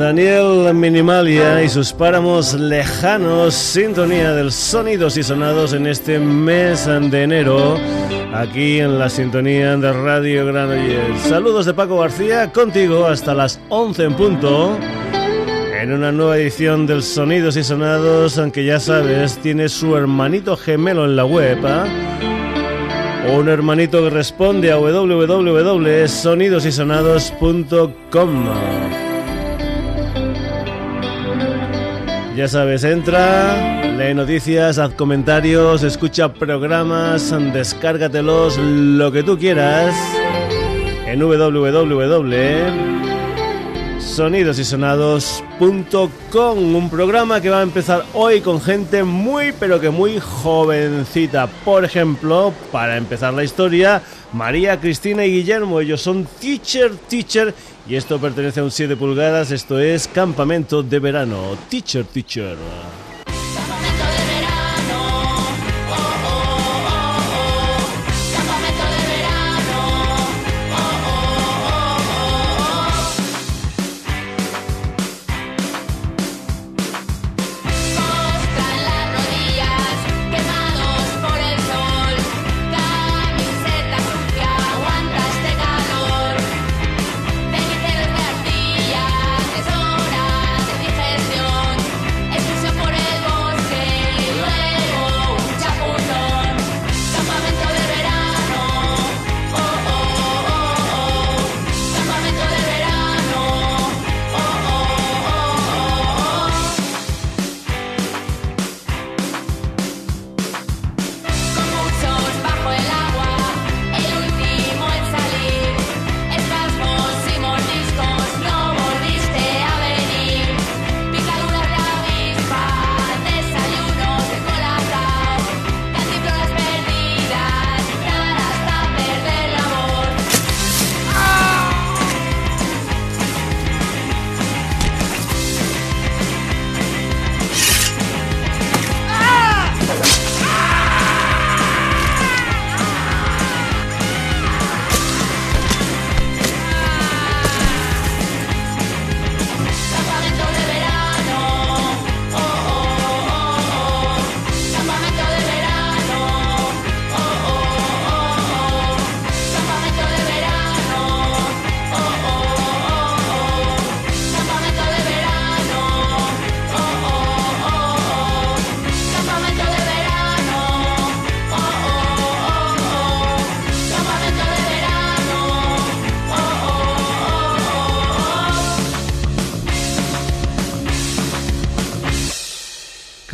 Daniel Minimalia y sus páramos lejanos, sintonía del sonidos y sonados en este mes de enero, aquí en la sintonía de Radio Granollers. Saludos de Paco García, contigo hasta las 11 en punto, en una nueva edición del Sonidos y Sonados, aunque ya sabes, tiene su hermanito gemelo en la web, ¿ah? un hermanito que responde a www.sonidosysonados.com. Ya sabes, entra, lee noticias, haz comentarios, escucha programas, descárgatelos, lo que tú quieras en www.sonidosysonados.com. Un programa que va a empezar hoy con gente muy pero que muy jovencita. Por ejemplo, para empezar la historia, María, Cristina y Guillermo, ellos son teacher, teacher y esto pertenece a un 7 pulgadas, esto es Campamento de Verano, Teacher Teacher.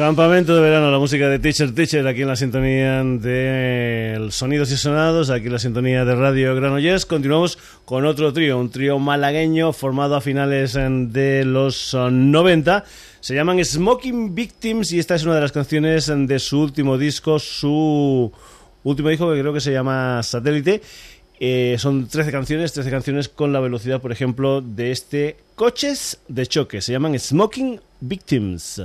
Campamento de verano, la música de Teacher Teacher, aquí en la sintonía de Sonidos y Sonados, aquí en la sintonía de Radio Granollers. Continuamos con otro trío, un trío malagueño formado a finales de los 90. Se llaman Smoking Victims y esta es una de las canciones de su último disco, su último disco que creo que se llama Satélite. Eh, son 13 canciones, 13 canciones con la velocidad, por ejemplo, de este Coches de Choque. Se llaman Smoking Victims.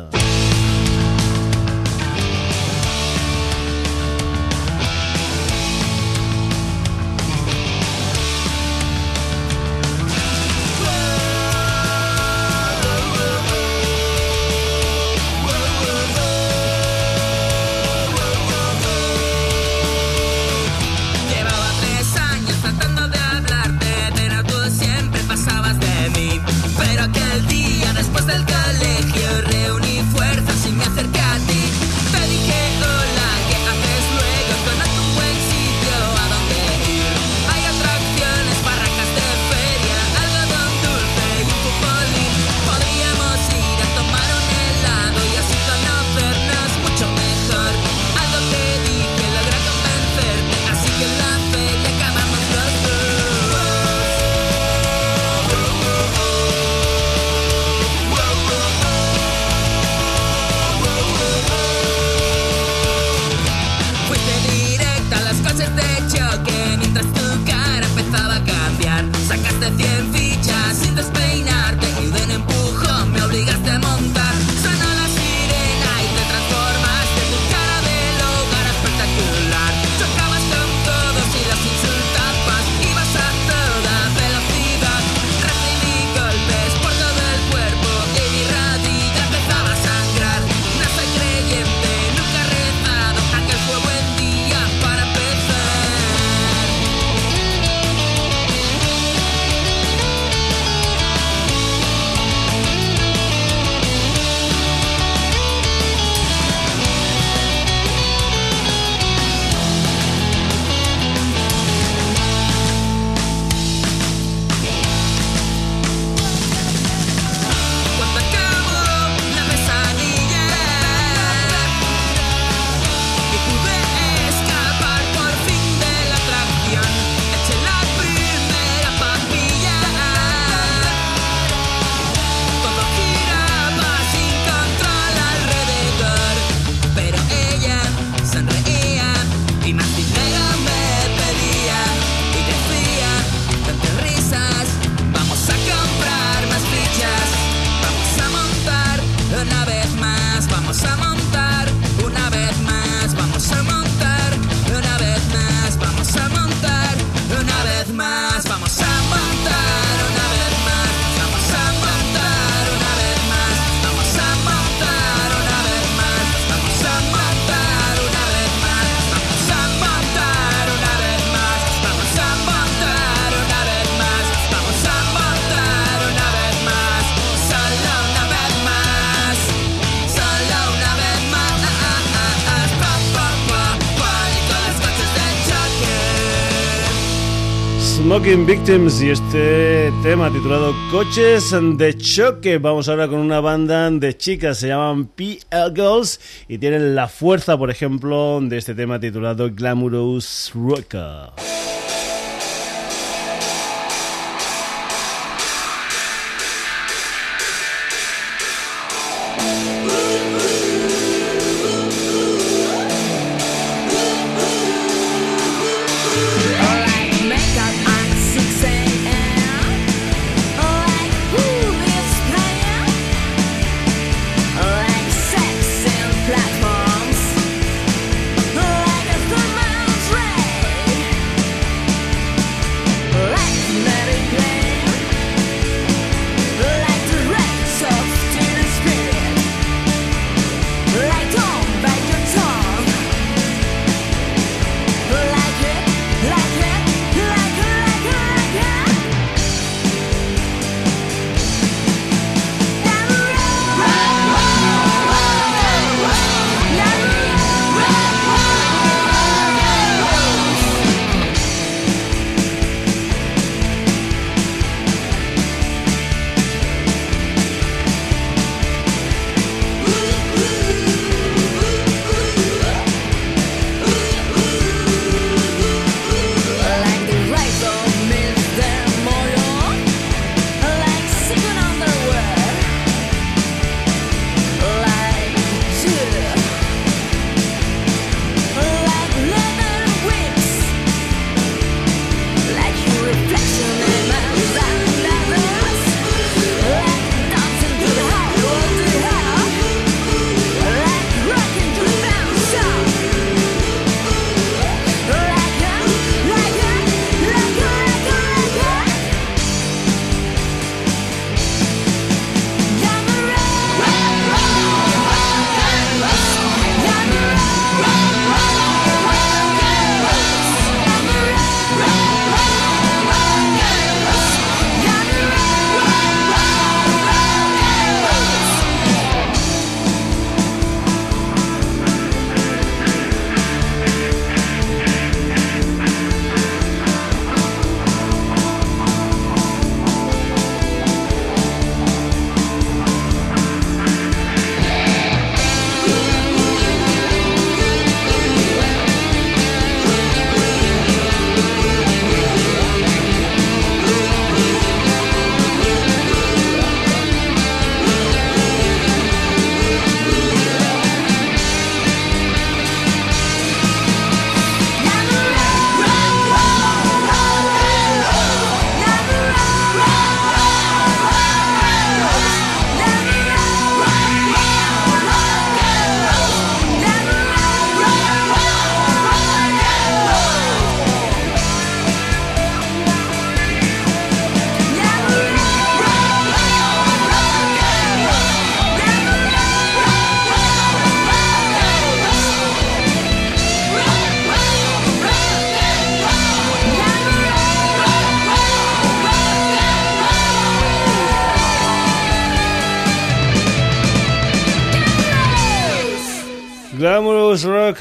Victims y este tema titulado Coches de Choque. Vamos ahora con una banda de chicas, se llaman PL Girls y tienen la fuerza, por ejemplo, de este tema titulado Glamorous Rocker.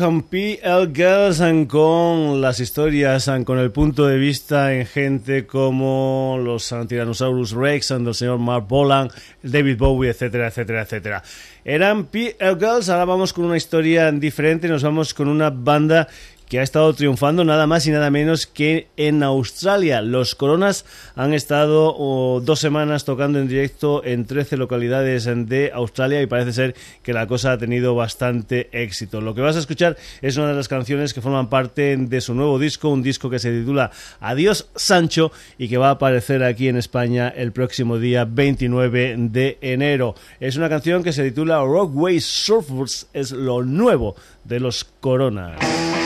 PL Girls con las historias con el punto de vista en gente como los Tyrannosaurus Rex and el señor Mark Bolan, David Bowie, etcétera, etcétera, etcétera. Eran PL Girls, ahora vamos con una historia diferente, nos vamos con una banda que ha estado triunfando nada más y nada menos que en Australia. Los Coronas han estado oh, dos semanas tocando en directo en 13 localidades de Australia y parece ser que la cosa ha tenido bastante éxito. Lo que vas a escuchar es una de las canciones que forman parte de su nuevo disco, un disco que se titula Adiós Sancho y que va a aparecer aquí en España el próximo día 29 de enero. Es una canción que se titula Rockway Surfers, es lo nuevo de los Coronas.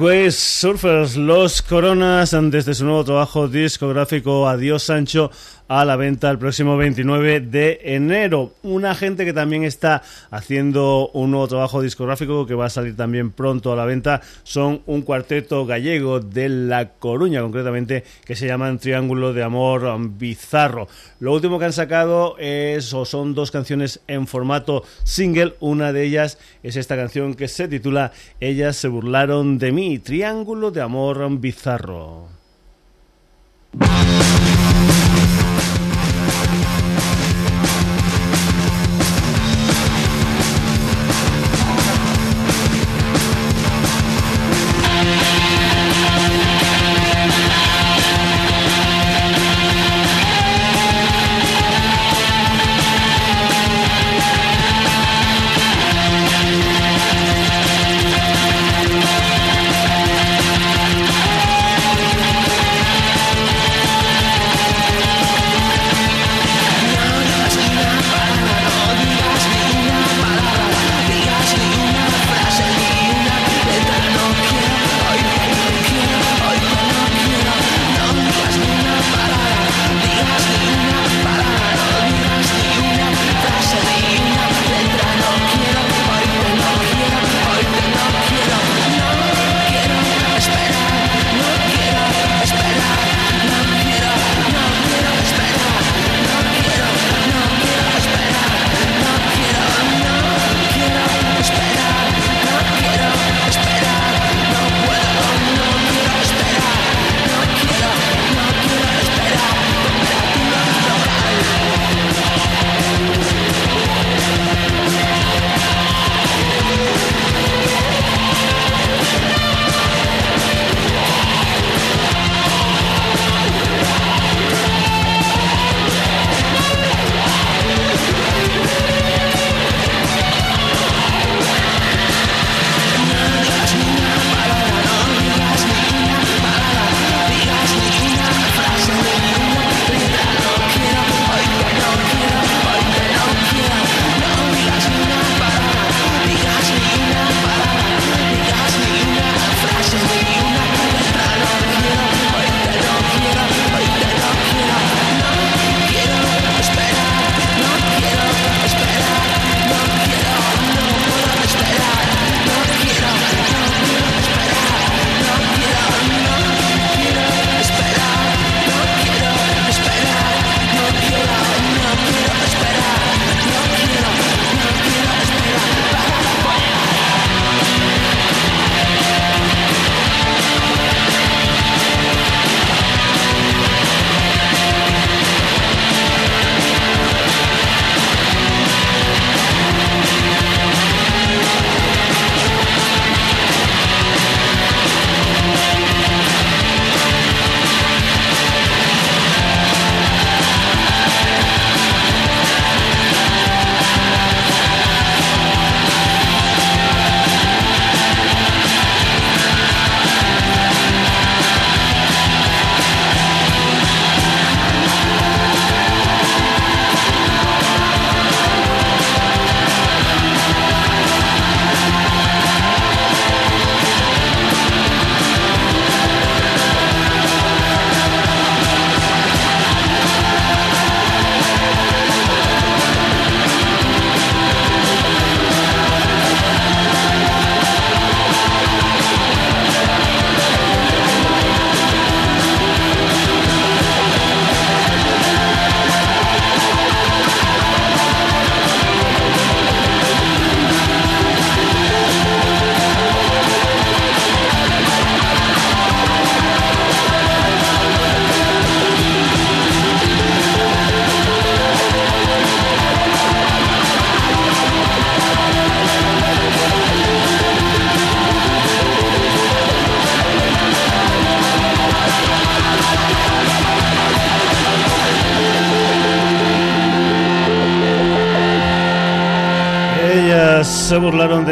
Uruguay Surfers, Los Coronas, desde su nuevo trabajo discográfico Adiós Sancho, a la venta el próximo 29 de enero. Una gente que también está haciendo un nuevo trabajo discográfico que va a salir también pronto a la venta son un cuarteto gallego de La Coruña, concretamente, que se llaman Triángulo de Amor Bizarro. Lo último que han sacado es son dos canciones en formato single. Una de ellas es esta canción que se titula Ellas se burlaron de mí, de Amor Bizarro.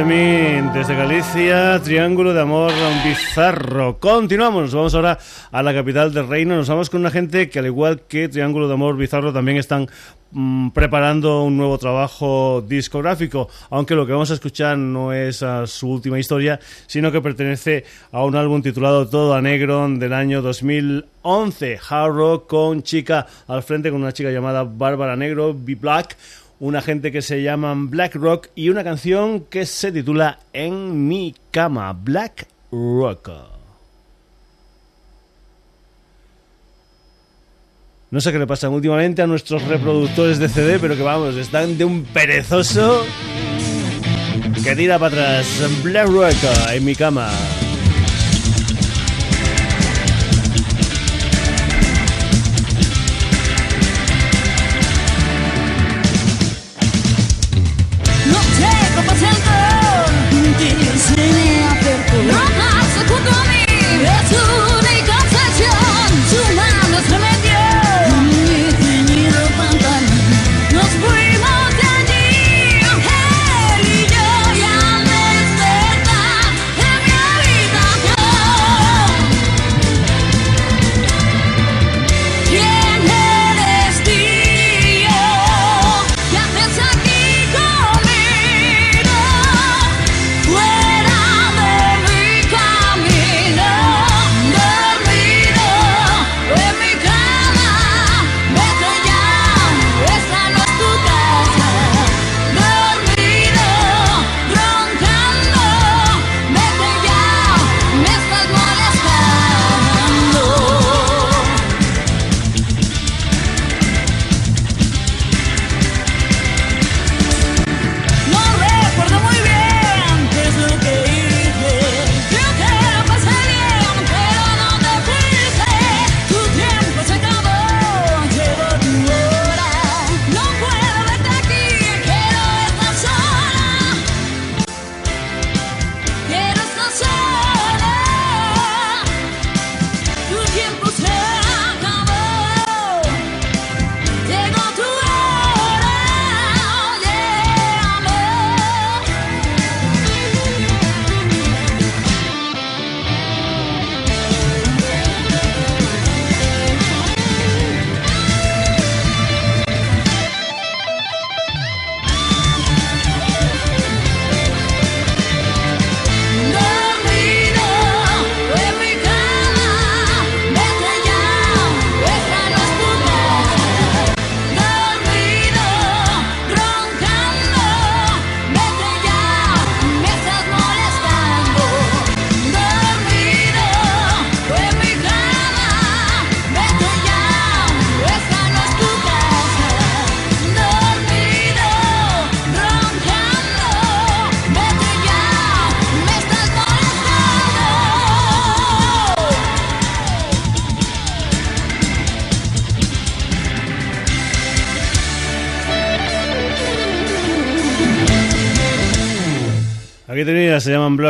Desde Galicia, Triángulo de Amor Bizarro. Continuamos, vamos ahora a la capital del reino, nos vamos con una gente que al igual que Triángulo de Amor Bizarro también están mm, preparando un nuevo trabajo discográfico, aunque lo que vamos a escuchar no es su última historia, sino que pertenece a un álbum titulado Todo a Negro del año 2011, Hard Rock con chica al frente, con una chica llamada Bárbara Negro, Be Black una gente que se llaman Black Rock y una canción que se titula En mi cama, Black Rock. No sé qué le pasa últimamente a nuestros reproductores de CD, pero que vamos, están de un perezoso que tira para atrás. Black Rock en mi cama.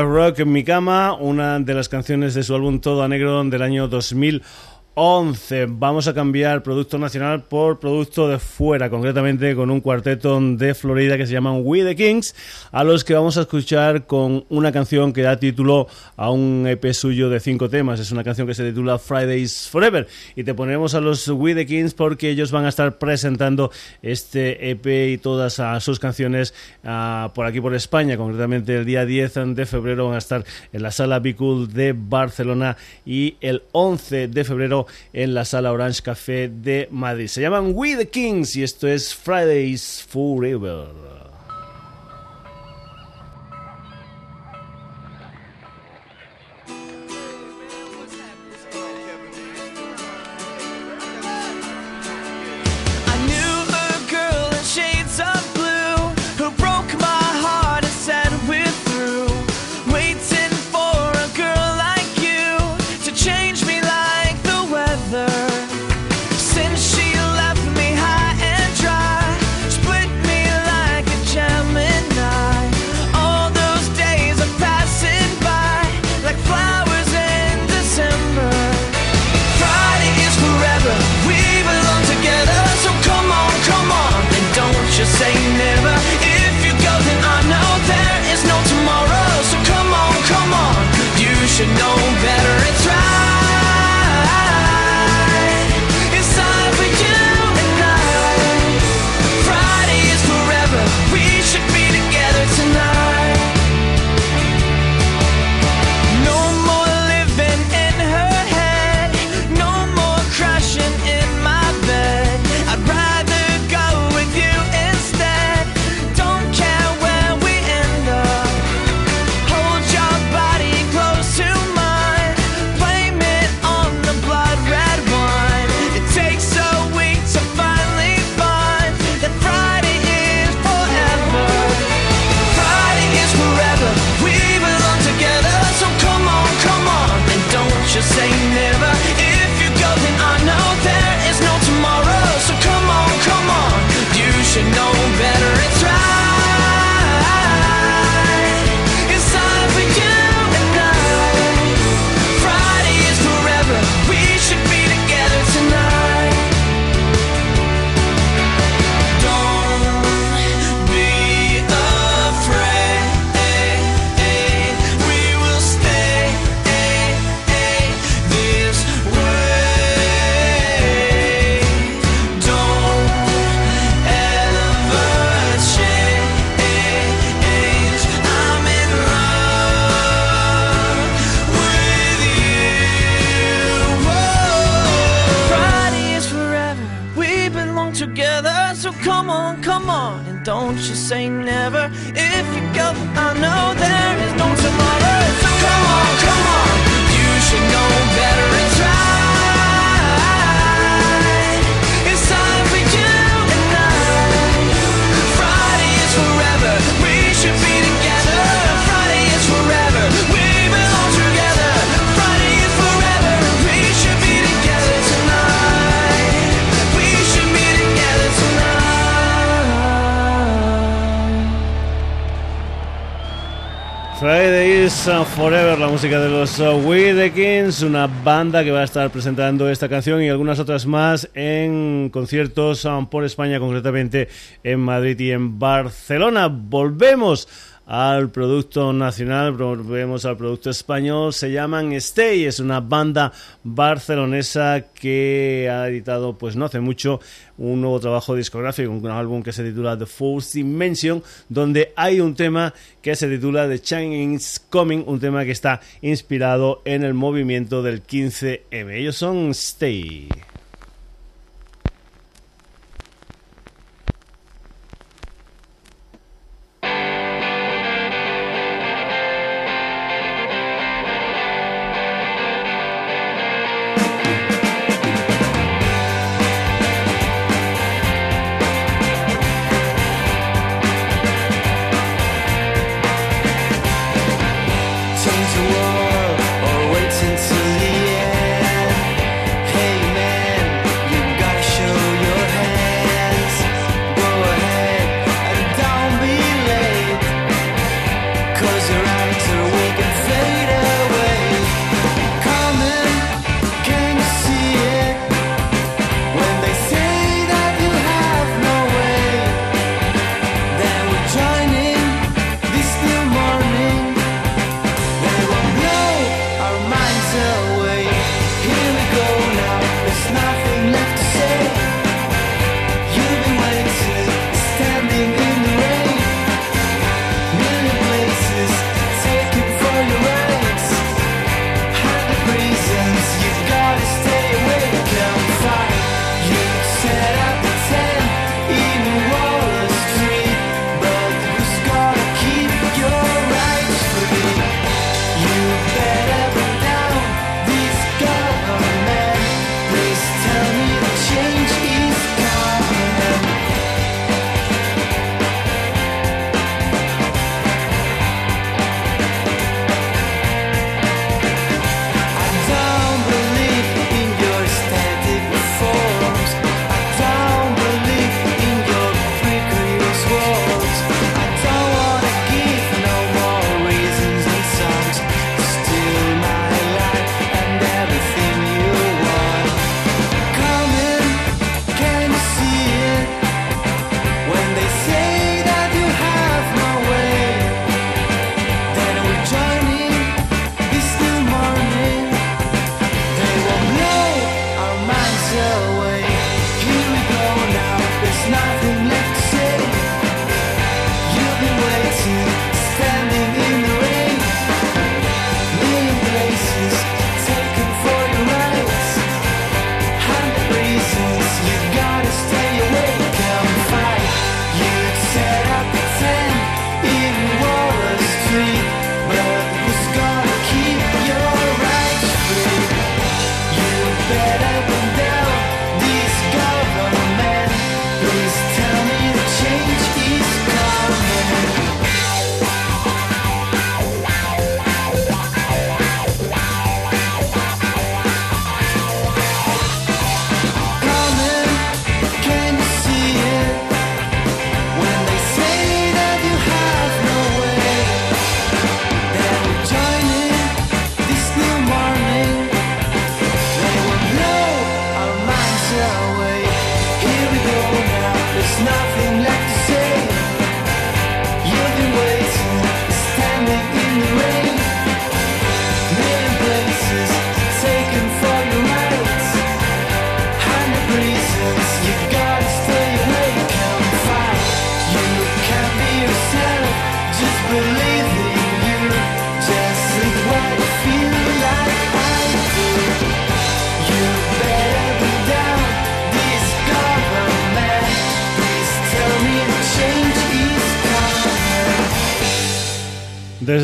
Rock en mi cama, una de las canciones de su álbum Todo a Negro del año 2000 11. Vamos a cambiar producto nacional por producto de fuera, concretamente con un cuarteto de Florida que se llaman We the Kings, a los que vamos a escuchar con una canción que da título a un EP suyo de cinco temas. Es una canción que se titula Fridays Forever. Y te ponemos a los We the Kings porque ellos van a estar presentando este EP y todas sus canciones ah, por aquí por España. Concretamente el día 10 de febrero van a estar en la sala Be Cool de Barcelona y el 11 de febrero en la sala Orange Café de Madrid. Se llaman We the Kings y esto es Fridays Forever. Forever, la música de los uh, We The Kings, una banda que va a estar presentando esta canción y algunas otras más en conciertos um, por España, concretamente en Madrid y en Barcelona. Volvemos al producto nacional, volvemos al producto español, se llaman Stay, es una banda barcelonesa que ha editado pues no hace mucho un nuevo trabajo discográfico, un álbum que se titula The Fourth Dimension, donde hay un tema que se titula The Change is Coming, un tema que está inspirado en el movimiento del 15M. Ellos son Stay.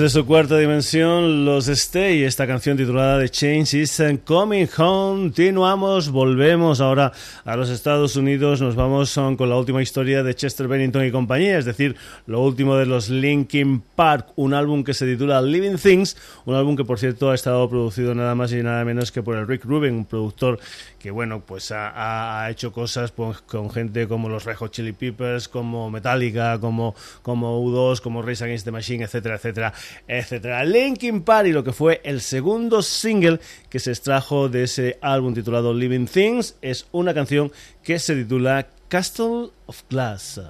Desde su cuarta dimensión, los Stay, esta canción titulada The Change is Coming Home. Continuamos, volvemos ahora a los Estados Unidos. Nos vamos con la última historia de Chester Bennington y compañía, es decir, lo último de los Linkin Park, un álbum que se titula Living Things, un álbum que por cierto ha estado producido nada más y nada menos que por el Rick Rubin, un productor que bueno, pues ha, hecho cosas pues, con gente como los Red Hot Chili Peppers, como Metallica, como, como U2, como Race Against the Machine, etcétera, etcétera, etcétera. Linkin Park y lo que fue el segundo single que se extrajo de ese álbum titulado Living Things es una canción que se titula Castle of Glass.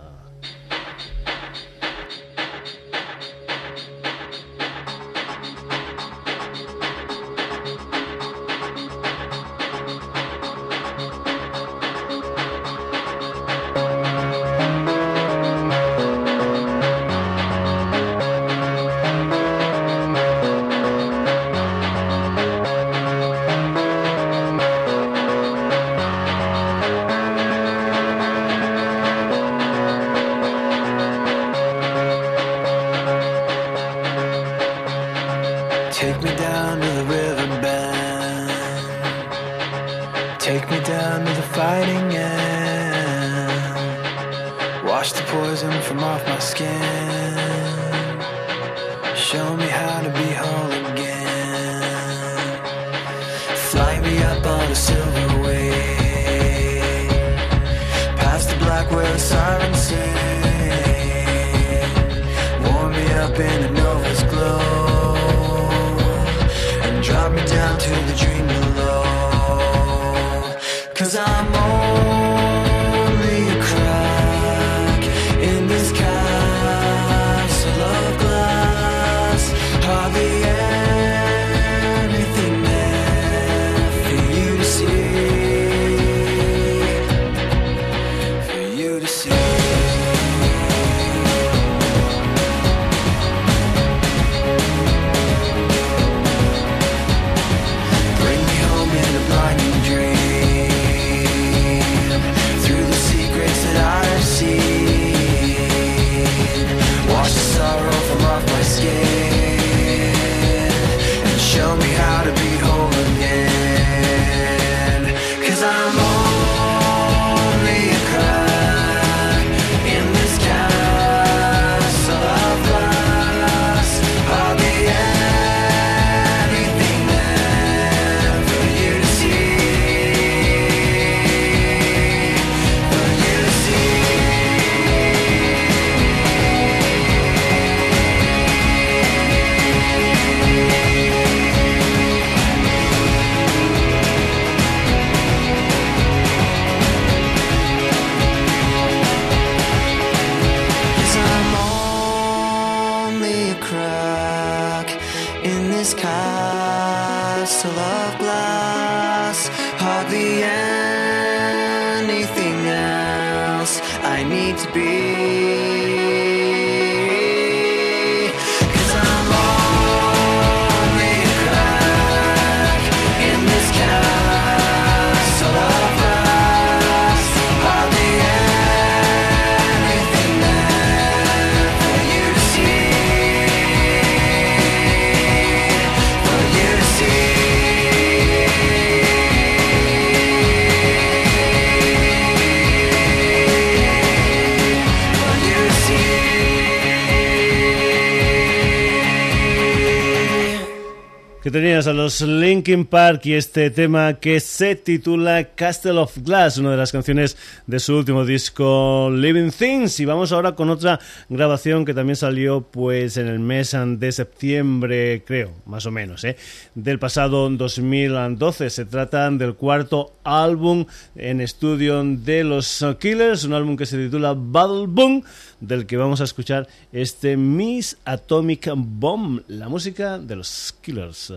Los Linkin Park y este tema que se titula Castle of Glass, una de las canciones de su último disco Living Things. Y vamos ahora con otra grabación que también salió pues en el mes de septiembre, creo, más o menos, ¿eh? del pasado 2012. Se trata del cuarto álbum en estudio de los Killers, un álbum que se titula Battle Boom, del que vamos a escuchar este Miss Atomic Bomb, la música de los Killers.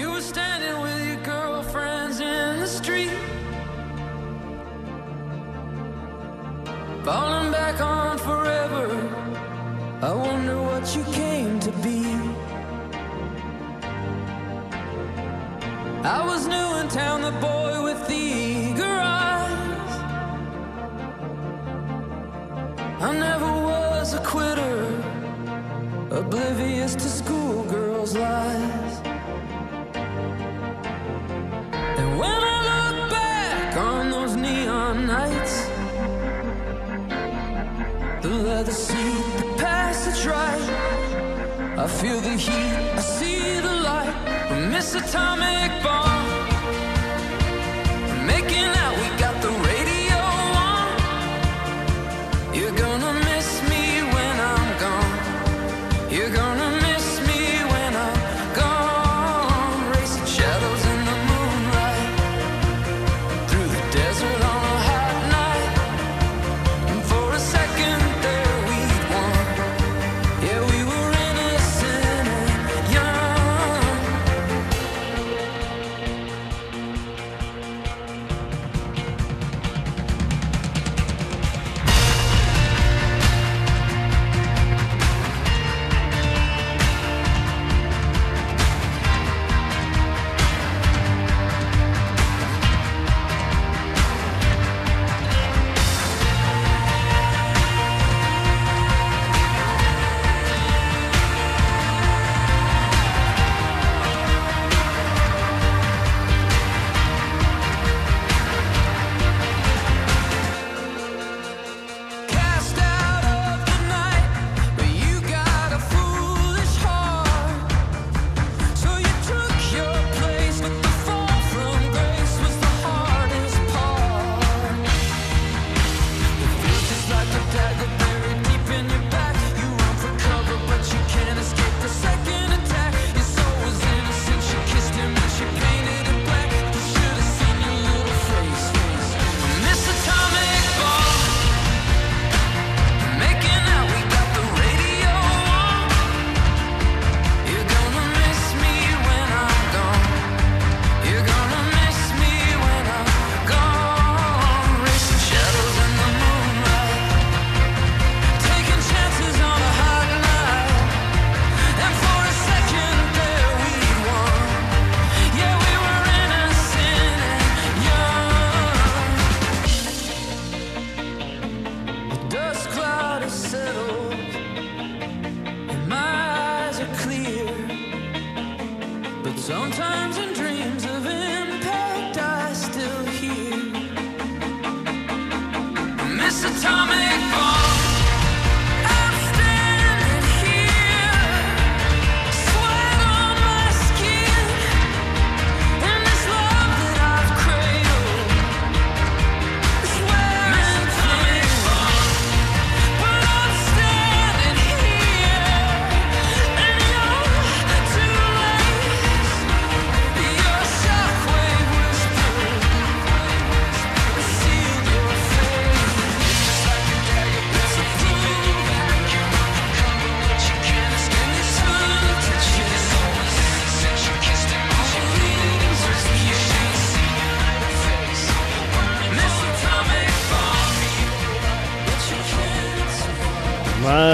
You were standing with your girlfriends in the street, falling back on forever. I wonder what you came to be. I was new in town, the boy with the eager eyes. I never was a quitter, oblivious to schoolgirls' lies. I feel the heat, I see the light from this atomic bomb.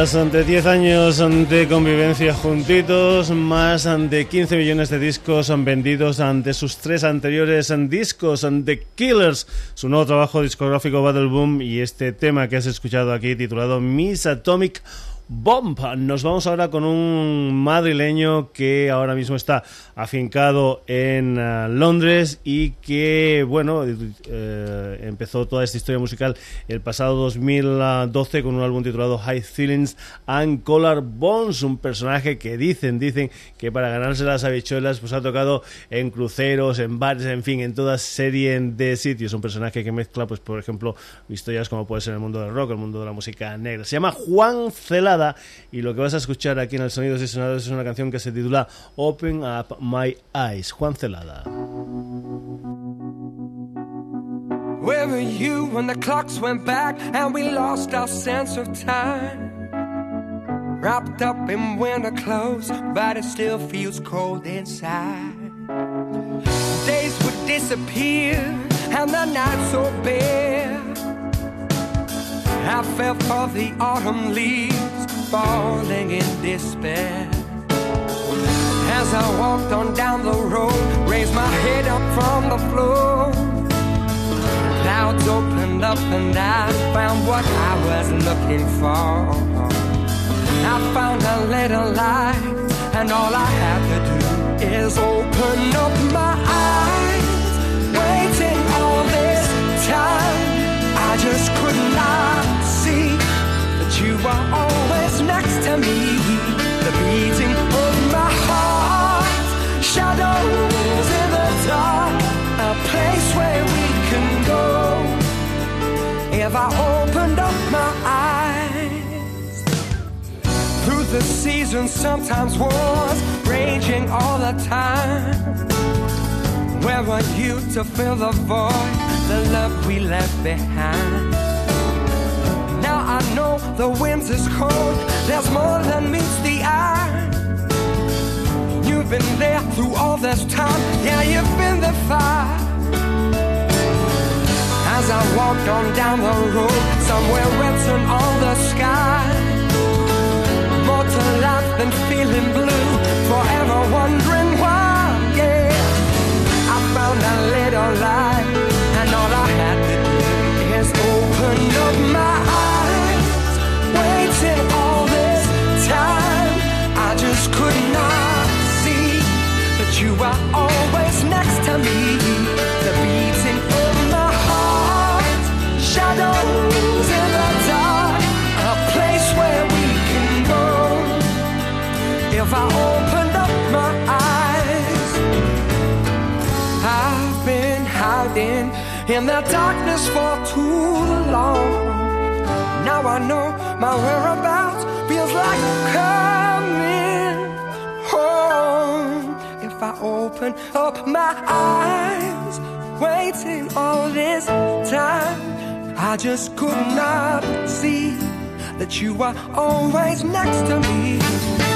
Más de 10 años de convivencia juntitos, más de 15 millones de discos vendidos ante sus tres anteriores discos, The Killers, su nuevo trabajo discográfico Battle Boom y este tema que has escuchado aquí titulado Miss Atomic Bomb. Nos vamos ahora con un madrileño que ahora mismo está afincado en eh, Londres y que, bueno, eh, empezó toda esta historia musical el pasado 2012 con un álbum titulado High Feelings and Collar Bones, un personaje que dicen, dicen que para ganarse las habichuelas pues ha tocado en cruceros, en bares, en fin, en toda serie de sitios. Un personaje que mezcla, pues por ejemplo, historias como puede ser el mundo del rock, el mundo de la música negra. Se llama Juan Celada y lo que vas a escuchar aquí en el Sonidos y Sonados es una canción que se titula Open Up My Eyes. Juan Celada. Where were you when the clocks went back and we lost our sense of time? Wrapped up in winter clothes, but it still feels cold inside. Days would disappear and the nights so bare. I fell for the autumn leaves falling in despair. As I walked on down the road, raised my head up from the floor. Clouds opened up and I found what I was looking for. I found a little light, and all I had to do is open up my eyes. The seasons, sometimes wars raging all the time. Where were you to fill the void, the love we left behind? Now I know the winds is cold, there's more than meets the eye. You've been there through all this time, yeah, you've been the fire. As I walked on down the road, somewhere written on the sky. Than feeling blue, forever wondering why. Yeah, I found a little light, and all I had to do is open up my eyes. Waiting all this time, I just could not see that you were If I opened up my eyes, I've been hiding in the darkness for too long. Now I know my whereabouts feels like coming home. If I open up my eyes, waiting all this time, I just could not see that you were always next to me.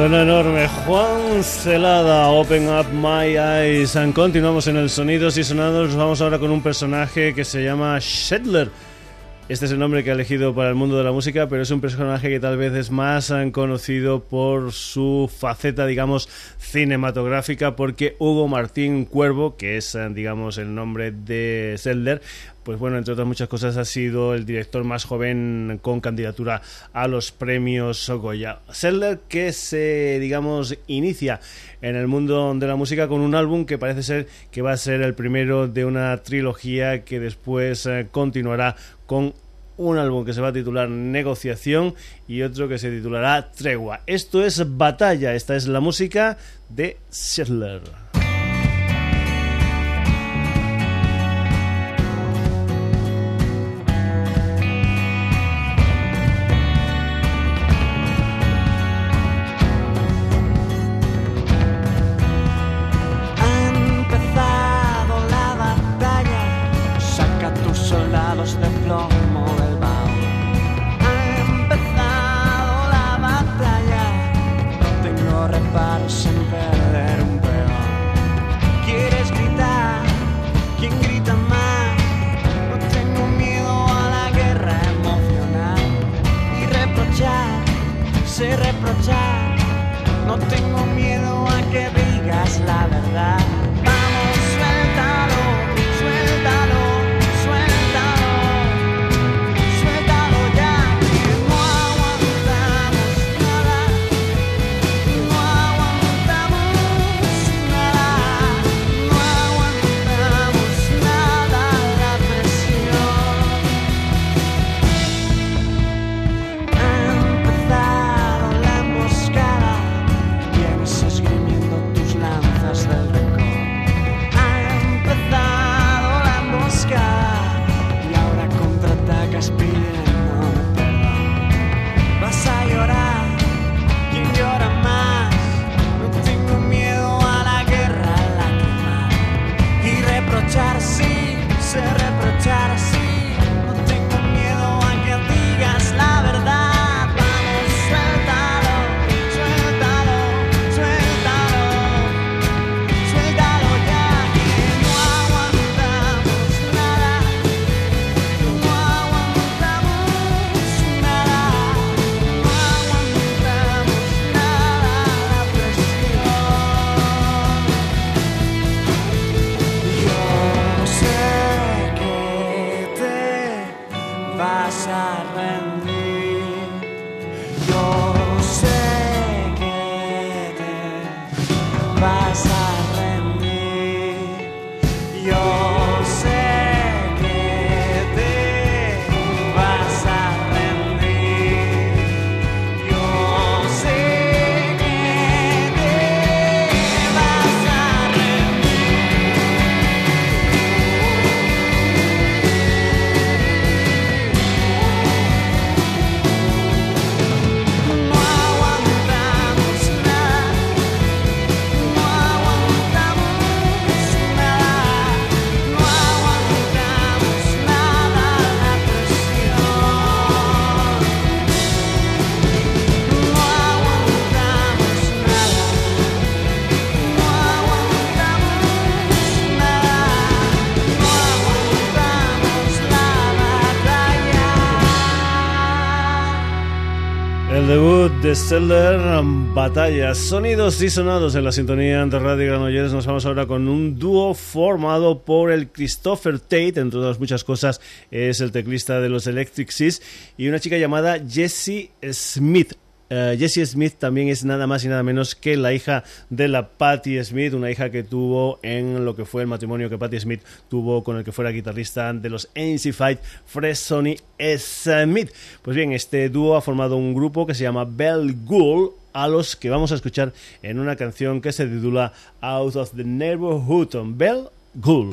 Suena enorme. Juan Celada, Open Up My Eyes. And continuamos en el Sonidos y Sonados. Vamos ahora con un personaje que se llama Shedler. Este es el nombre que ha elegido para el mundo de la música, pero es un personaje que tal vez es más eh, conocido por su faceta, digamos, cinematográfica, porque Hugo Martín Cuervo, que es, eh, digamos, el nombre de Shedler, pues bueno, entre otras muchas cosas, ha sido el director más joven con candidatura a los premios Goya. Seller que se, digamos, inicia en el mundo de la música con un álbum que parece ser que va a ser el primero de una trilogía que después eh, continuará con un álbum que se va a titular Negociación y otro que se titulará Tregua. Esto es Batalla, esta es la música de Settler. Debut de Stellar Batalla, sonidos y sonados en la sintonía de Radio Granollers. Nos vamos ahora con un dúo formado por el Christopher Tate, entre otras muchas cosas, es el teclista de los Electric Seas, y una chica llamada Jessie Smith. Uh, Jessie Smith también es nada más y nada menos que la hija de la Patti Smith, una hija que tuvo en lo que fue el matrimonio que Patti Smith tuvo con el que fuera guitarrista de los ANC Fight, Sonny Smith. Pues bien, este dúo ha formado un grupo que se llama Bell Ghoul, a los que vamos a escuchar en una canción que se titula Out of the Neighborhood, Bell Ghoul.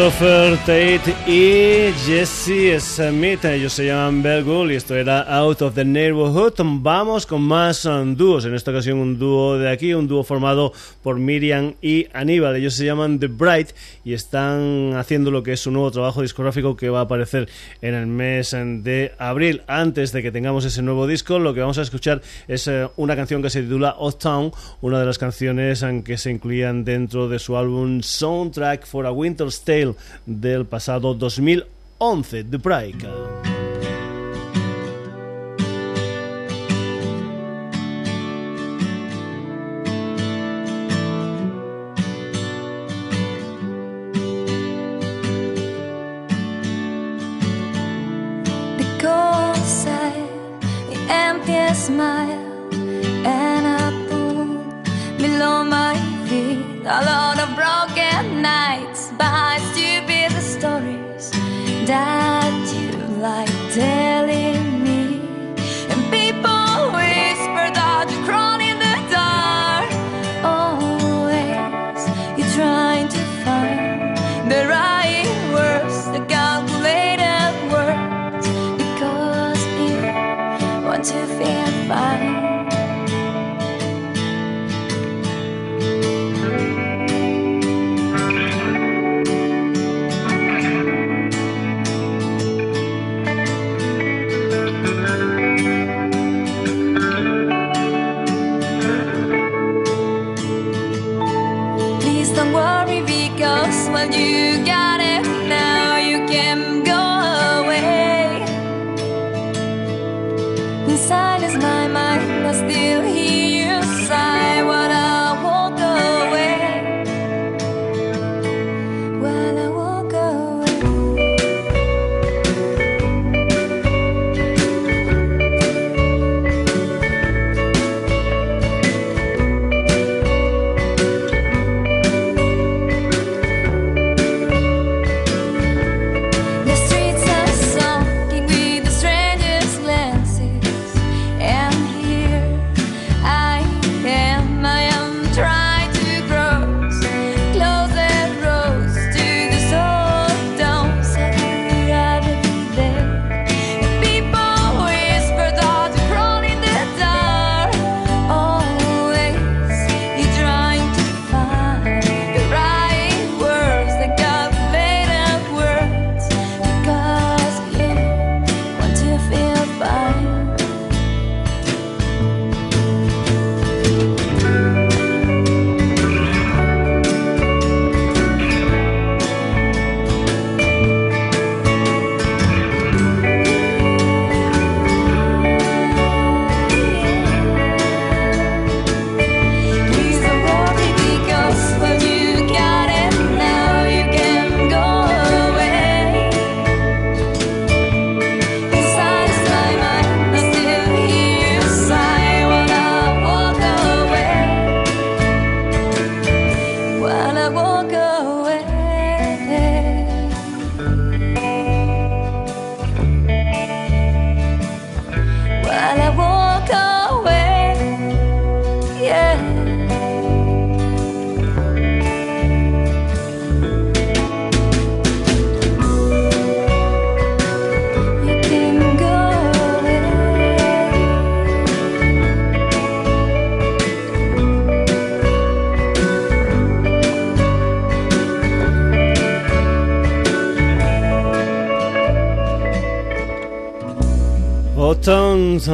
Christopher Tate y Jesse Smith. Ellos se llaman Bell Ghoul y esto era Out of the Neighborhood. Vamos con más um, dúos. En esta ocasión un dúo de aquí, un dúo formado por Miriam y Aníbal. Ellos se llaman The Bright y están haciendo lo que es su nuevo trabajo discográfico que va a aparecer en el mes de abril. Antes de que tengamos ese nuevo disco, lo que vamos a escuchar es eh, una canción que se titula Odd Town, una de las canciones en que se incluían dentro de su álbum Soundtrack for a Winter's Tale del pasado 2011, The Break.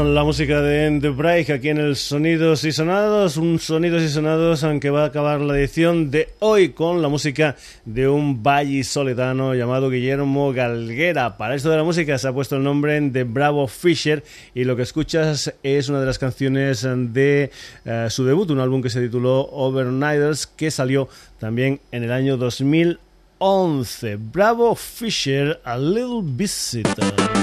la música de The Break aquí en el Sonidos y Sonados, un Sonidos y Sonados aunque va a acabar la edición de hoy con la música de un valle soletano llamado Guillermo Galguera. Para esto de la música se ha puesto el nombre de Bravo Fisher y lo que escuchas es una de las canciones de eh, su debut, un álbum que se tituló Overnighters que salió también en el año 2011. Bravo Fisher, A Little Visitor.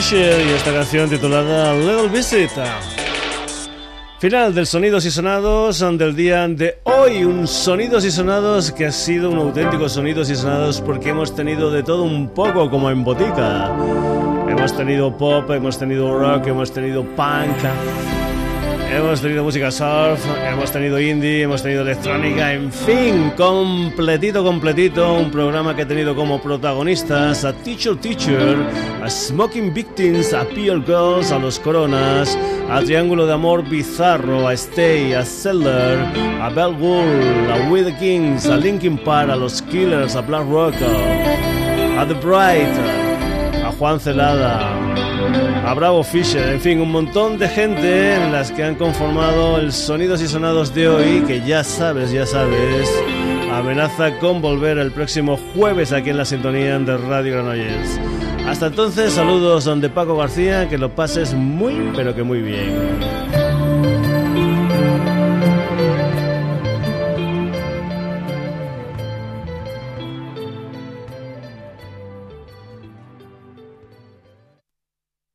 Fisher y esta canción titulada Little Visit. Final del Sonidos y Sonados del día de hoy. Un Sonidos y Sonados que ha sido un auténtico Sonidos y Sonados porque hemos tenido de todo un poco como en botica. Hemos tenido pop, hemos tenido rock, hemos tenido punk. Hemos tenido música surf, hemos tenido indie, hemos tenido electrónica, en fin, completito, completito, un programa que ha tenido como protagonistas a Teacher Teacher, a Smoking Victims, a Pure Girls, a Los Coronas, a Triángulo de Amor Bizarro, a Stay, a Seller, a Bell Wool, a We the Kings, a Linkin Park, a Los Killers, a Black Rock, a The Bright, a Juan Celada, a Bravo Fisher, en fin, un montón de gente en las que han conformado el Sonidos y Sonados de hoy, que ya sabes, ya sabes, amenaza con volver el próximo jueves aquí en la sintonía de Radio Granollers. Hasta entonces, saludos de Paco García, que lo pases muy, pero que muy bien.